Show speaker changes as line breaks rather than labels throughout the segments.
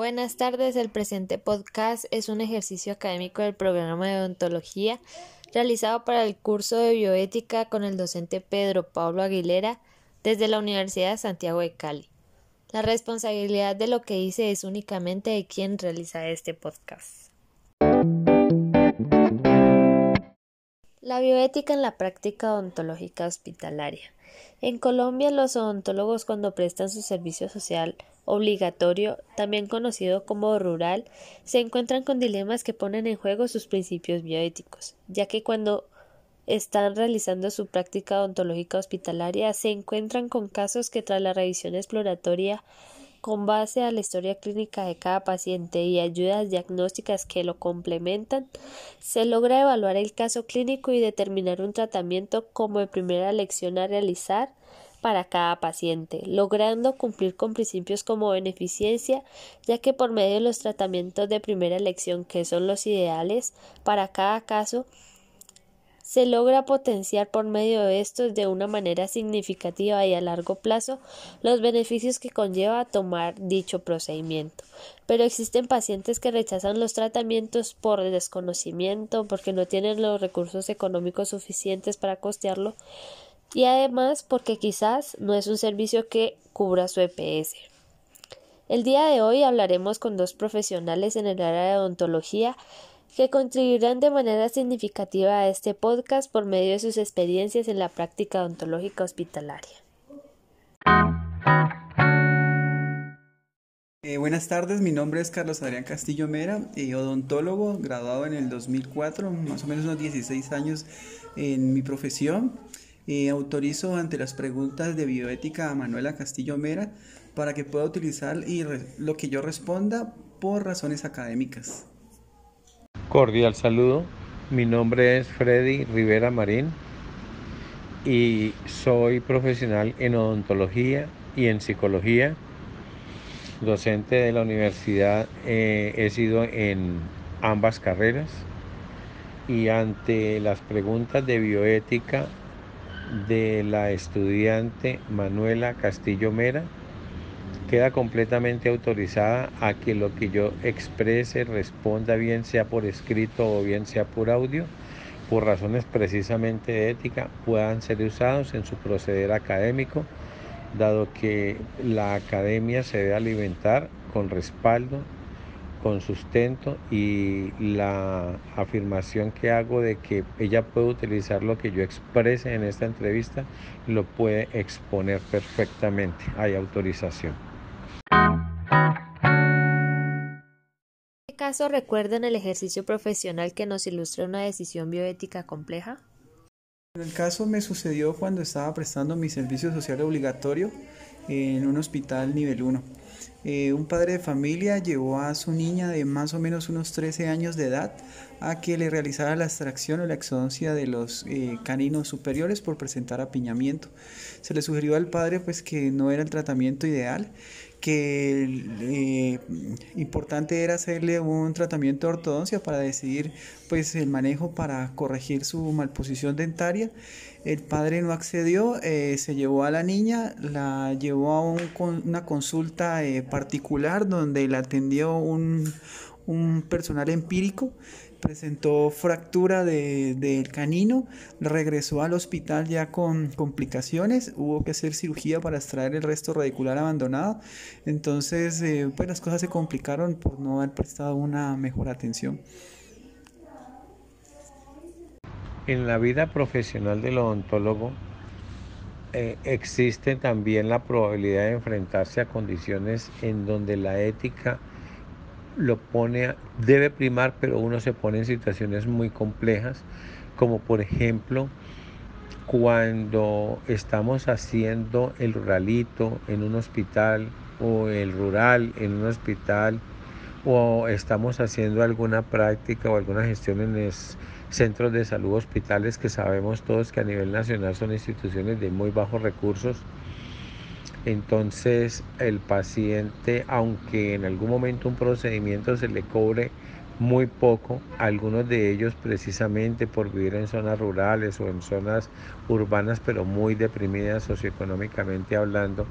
Buenas tardes, el presente podcast es un ejercicio académico del programa de odontología realizado para el curso de bioética con el docente Pedro Pablo Aguilera desde la Universidad de Santiago de Cali. La responsabilidad de lo que hice es únicamente de quien realiza este podcast. La bioética en la práctica odontológica hospitalaria. En Colombia, los odontólogos cuando prestan su servicio social obligatorio, también conocido como rural, se encuentran con dilemas que ponen en juego sus principios bioéticos, ya que cuando están realizando su práctica odontológica hospitalaria se encuentran con casos que tras la revisión exploratoria con base a la historia clínica de cada paciente y ayudas diagnósticas que lo complementan, se logra evaluar el caso clínico y determinar un tratamiento como primera lección a realizar para cada paciente, logrando cumplir con principios como beneficencia, ya que por medio de los tratamientos de primera elección, que son los ideales para cada caso, se logra potenciar por medio de estos de una manera significativa y a largo plazo los beneficios que conlleva tomar dicho procedimiento. Pero existen pacientes que rechazan los tratamientos por desconocimiento, porque no tienen los recursos económicos suficientes para costearlo y además porque quizás no es un servicio que cubra su EPS. El día de hoy hablaremos con dos profesionales en el área de odontología que contribuirán de manera significativa a este podcast por medio de sus experiencias en la práctica odontológica hospitalaria.
Eh, buenas tardes, mi nombre es Carlos Adrián Castillo Mera, eh, odontólogo, graduado en el 2004, más o menos unos 16 años en mi profesión. Eh, autorizo ante las preguntas de bioética a Manuela Castillo Mera para que pueda utilizar y lo que yo responda por razones académicas.
Cordial saludo, mi nombre es Freddy Rivera Marín y soy profesional en odontología y en psicología, docente de la universidad, eh, he sido en ambas carreras y ante las preguntas de bioética de la estudiante Manuela Castillo Mera, queda completamente autorizada a que lo que yo exprese responda bien sea por escrito o bien sea por audio, por razones precisamente de ética, puedan ser usados en su proceder académico, dado que la academia se debe alimentar con respaldo, con sustento y la afirmación que hago de que ella puede utilizar lo que yo exprese en esta entrevista, lo puede exponer perfectamente. Hay autorización.
¿Qué caso recuerdan el ejercicio profesional que nos ilustra una decisión bioética compleja?
El caso me sucedió cuando estaba prestando mi servicio social obligatorio en un hospital nivel 1. Eh, un padre de familia llevó a su niña de más o menos unos 13 años de edad a que le realizara la extracción o la exodoncia de los eh, caninos superiores por presentar apiñamiento. Se le sugirió al padre pues que no era el tratamiento ideal que eh, importante era hacerle un tratamiento de ortodoncia para decidir pues el manejo para corregir su malposición dentaria. El padre no accedió, eh, se llevó a la niña, la llevó a una consulta eh, particular donde la atendió un, un personal empírico presentó fractura del canino, regresó al hospital ya con complicaciones, hubo que hacer cirugía para extraer el resto radicular abandonado, entonces eh, pues las cosas se complicaron por no haber prestado una mejor atención.
En la vida profesional del odontólogo eh, existe también la probabilidad de enfrentarse a condiciones en donde la ética lo pone, debe primar, pero uno se pone en situaciones muy complejas, como por ejemplo cuando estamos haciendo el ruralito en un hospital o el rural en un hospital o estamos haciendo alguna práctica o alguna gestión en centros de salud hospitales que sabemos todos que a nivel nacional son instituciones de muy bajos recursos entonces el paciente, aunque en algún momento un procedimiento se le cobre muy poco, algunos de ellos precisamente por vivir en zonas rurales o en zonas urbanas, pero muy deprimidas socioeconómicamente hablando,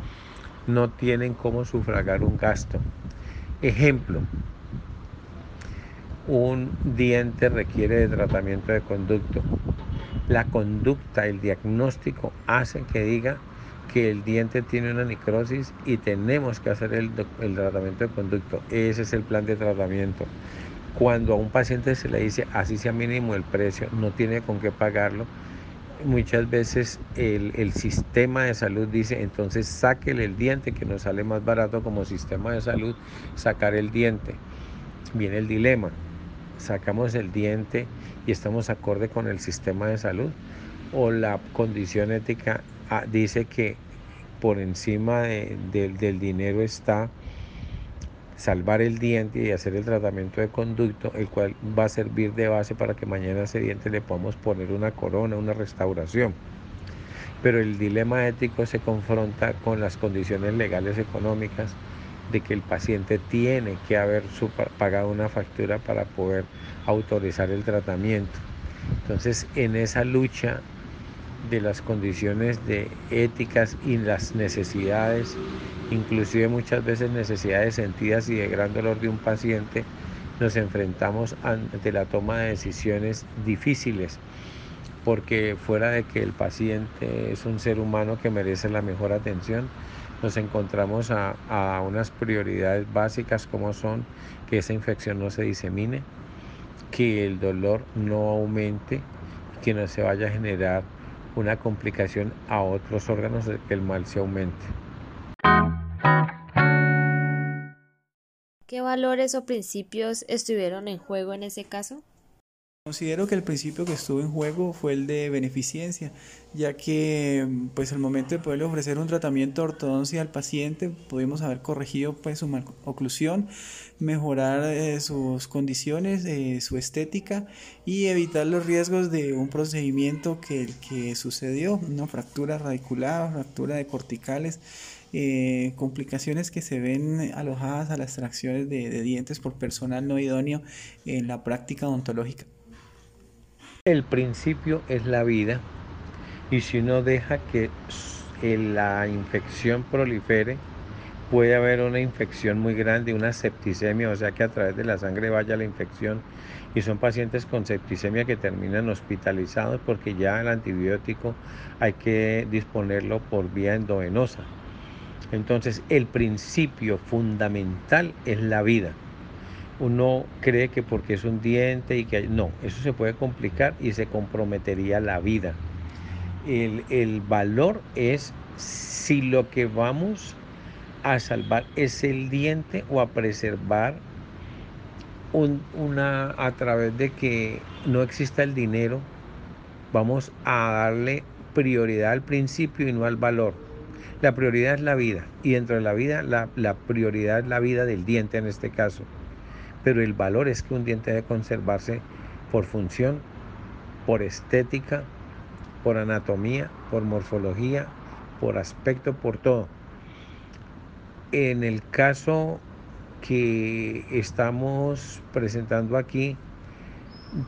no tienen cómo sufragar un gasto. Ejemplo, un diente requiere de tratamiento de conducto. La conducta, el diagnóstico hace que diga que el diente tiene una necrosis y tenemos que hacer el, tratamiento de conducto. Ese es el plan de tratamiento. Cuando a un paciente se le dice así sea mínimo el precio, no tiene con qué pagarlo, muchas veces el, el, sistema de salud dice, entonces sáquele el diente, que nos sale más barato como sistema de salud sacar el diente. Viene el dilema, sacamos el diente y estamos acorde con el sistema de salud o la condición ética ah, dice que por encima del dinero está salvar el diente y hacer el tratamiento de conducto, el cual va a servir de base para que mañana a ese diente le podamos poner una corona, una restauración. Pero el dilema ético se confronta con las condiciones legales económicas de que el paciente tiene que haber pagado una factura para poder autorizar el tratamiento. Entonces, en esa lucha de las condiciones de éticas y las necesidades, inclusive muchas veces necesidades sentidas y de gran dolor de un paciente, nos enfrentamos ante la toma de decisiones difíciles, porque fuera de que el paciente es un ser humano que merece la mejor atención, nos encontramos a, a unas prioridades básicas como son que esa infección no se disemine, que el dolor no aumente, que no se vaya a generar una complicación a otros órganos que el mal se aumente.
¿Qué valores o principios estuvieron en juego en ese caso?
Considero que el principio que estuvo en juego fue el de beneficencia, ya que pues al momento de poderle ofrecer un tratamiento de ortodoncia al paciente pudimos haber corregido pues su oclusión, mejorar eh, sus condiciones, eh, su estética y evitar los riesgos de un procedimiento que, que sucedió, una fractura radicular, fractura de corticales. Eh, complicaciones que se ven alojadas a las extracciones de dientes por personal no idóneo en la práctica odontológica.
El principio es la vida y si uno deja que la infección prolifere, puede haber una infección muy grande, una septicemia, o sea que a través de la sangre vaya la infección y son pacientes con septicemia que terminan hospitalizados porque ya el antibiótico hay que disponerlo por vía endovenosa. Entonces el principio fundamental es la vida uno cree que porque es un diente y que no, eso se puede complicar y se comprometería la vida. El, valor es si lo que vamos a salvar es el diente o a preservar una a través de que no exista el dinero, vamos a darle prioridad al principio y no al valor. La prioridad es la vida y dentro de la vida la, la prioridad es la vida del diente en este caso pero el valor es que un diente debe conservarse por función, por estética, por anatomía, por morfología, por aspecto, por todo. En el caso que estamos presentando aquí,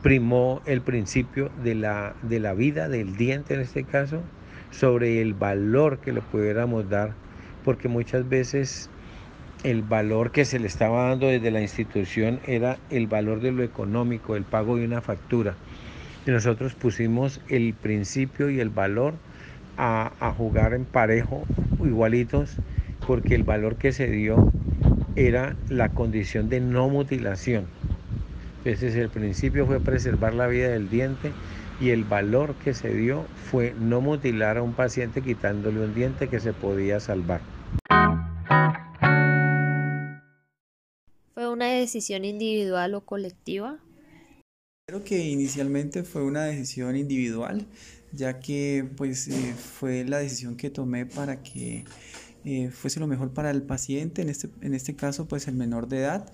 primó el principio de la, de la vida del diente en este caso sobre el valor que le pudiéramos dar, porque muchas veces el valor que se le estaba dando desde la institución era el valor de lo económico, el pago de una factura. Y nosotros pusimos el principio y el valor a, jugar en parejo, igualitos, porque el valor que se dio era la condición de no mutilación. Ese es el principio, fue preservar la vida del diente y el valor que se dio fue no mutilar a un paciente quitándole un diente que se podía salvar.
Decisión individual o colectiva?
Creo que inicialmente fue una decisión individual, ya que pues eh, fue la decisión que tomé para que eh, fuese lo mejor para el paciente, en este, en este caso pues el menor de edad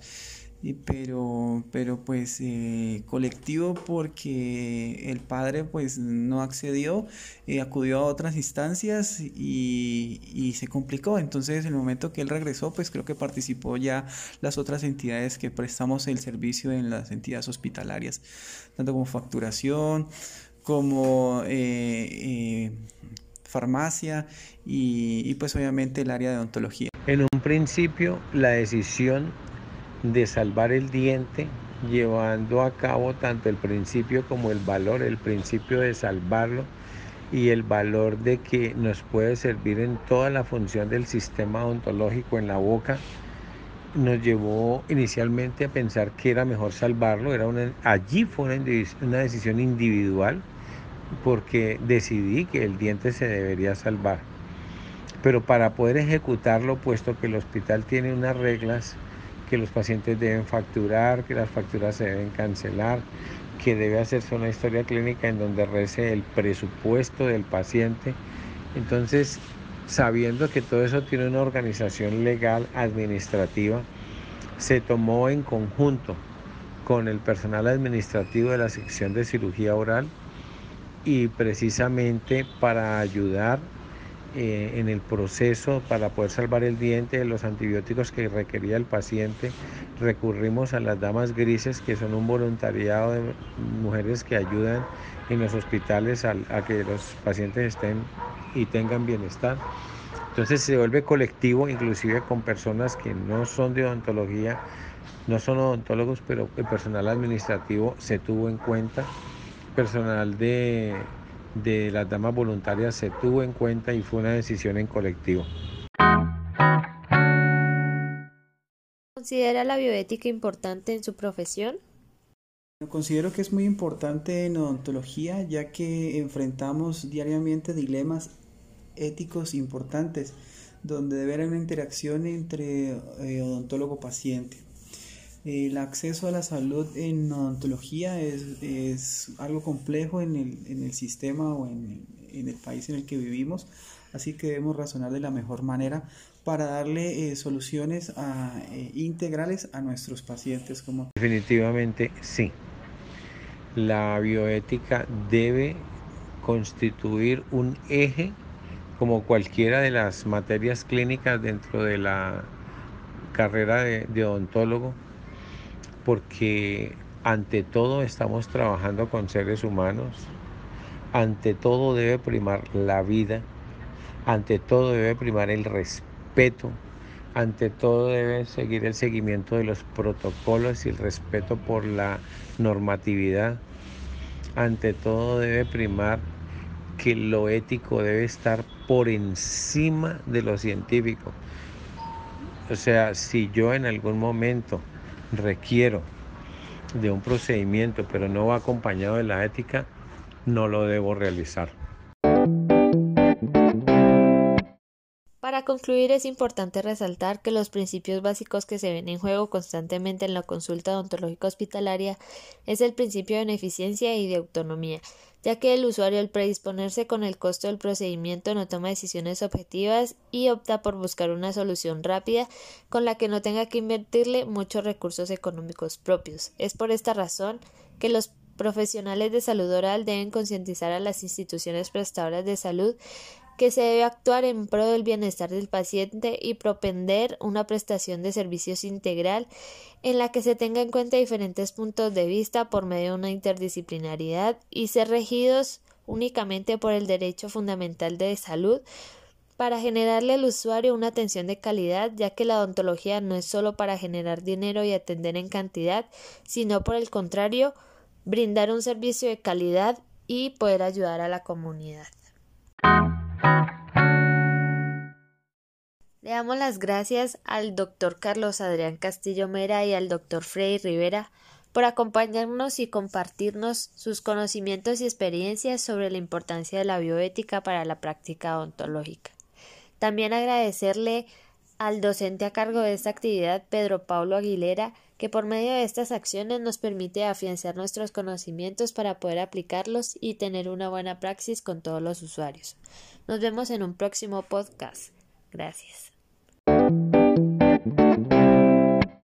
pero, pero pues eh, colectivo porque el padre pues no accedió, eh, acudió a otras instancias y, y, se complicó. Entonces en el momento que él regresó pues creo que participó ya las otras entidades que prestamos el servicio en las entidades hospitalarias, tanto como facturación, como eh, farmacia y, y pues obviamente el área de odontología.
En un principio la decisión de salvar el diente, llevando a cabo tanto el principio como el valor, el principio de salvarlo y el valor de que nos puede servir en toda la función del sistema odontológico en la boca, nos llevó inicialmente a pensar que era mejor salvarlo, era una, allí fue una, una decisión individual porque decidí que el diente se debería salvar. Pero para poder ejecutarlo, puesto que el hospital tiene unas reglas que los pacientes deben facturar, que las facturas se deben cancelar, que debe hacerse una historia clínica en donde rece el presupuesto del paciente. Entonces, sabiendo que todo eso tiene una organización legal, administrativa, se tomó en conjunto con el personal administrativo de la sección de cirugía oral y precisamente para ayudar eh, en el proceso para poder salvar el diente de los antibióticos que requería el paciente, recurrimos a las damas grises, que son un voluntariado de mujeres que ayudan en los hospitales a, a que los pacientes estén y tengan bienestar. Entonces se vuelve colectivo, inclusive con personas que no son de odontología, no son odontólogos, pero el personal administrativo se tuvo en cuenta, personal de de las damas voluntarias se tuvo en cuenta y fue una decisión en colectivo.
¿Considera la bioética importante en su profesión?
Considero que es muy importante en odontología ya que enfrentamos diariamente dilemas éticos importantes donde debe haber una interacción entre eh, odontólogo-paciente. El acceso a la salud en odontología es, algo complejo en el, sistema o en, el país en el que vivimos, así que debemos razonar de la mejor manera para darle eh, soluciones eh, integrales a nuestros pacientes. Como...
Definitivamente sí. La bioética debe constituir un eje como cualquiera de las materias clínicas dentro de la carrera de odontólogo porque ante todo estamos trabajando con seres humanos, ante todo debe primar la vida, ante todo debe primar el respeto, ante todo debe seguir el seguimiento de los protocolos y el respeto por la normatividad, ante todo debe primar que lo ético debe estar por encima de lo científico. O sea, si yo en algún momento requiero de un procedimiento, pero no va acompañado de la ética, no lo debo realizar.
Para concluir, es importante resaltar que los principios básicos que se ven en juego constantemente en la consulta odontológica hospitalaria es el principio de beneficencia y de autonomía, ya que el usuario al predisponerse con el costo del procedimiento no toma decisiones objetivas y opta por buscar una solución rápida con la que no tenga que invertirle muchos recursos económicos propios. Es por esta razón que los profesionales de salud oral deben concientizar a las instituciones prestadoras de salud que se debe actuar en pro del bienestar del paciente y propender una prestación de servicios integral en la que se tenga en cuenta diferentes puntos de vista por medio de una interdisciplinaridad y ser regidos únicamente por el derecho fundamental de salud para generarle al usuario una atención de calidad, ya que la odontología no es solo para generar dinero y atender en cantidad, sino por el contrario, brindar un servicio de calidad y poder ayudar a la comunidad. Le damos las gracias al doctor Carlos Adrián Castillo Mera y al doctor Freddy Rivera por acompañarnos y compartirnos sus conocimientos y experiencias sobre la importancia de la bioética para la práctica odontológica. También agradecerle al docente a cargo de esta actividad, Pedro Paulo Aguilera, que por medio de estas acciones nos permite afianzar nuestros conocimientos para poder aplicarlos y tener una buena praxis con todos los usuarios. Nos vemos en un próximo podcast. Gracias. Thank you.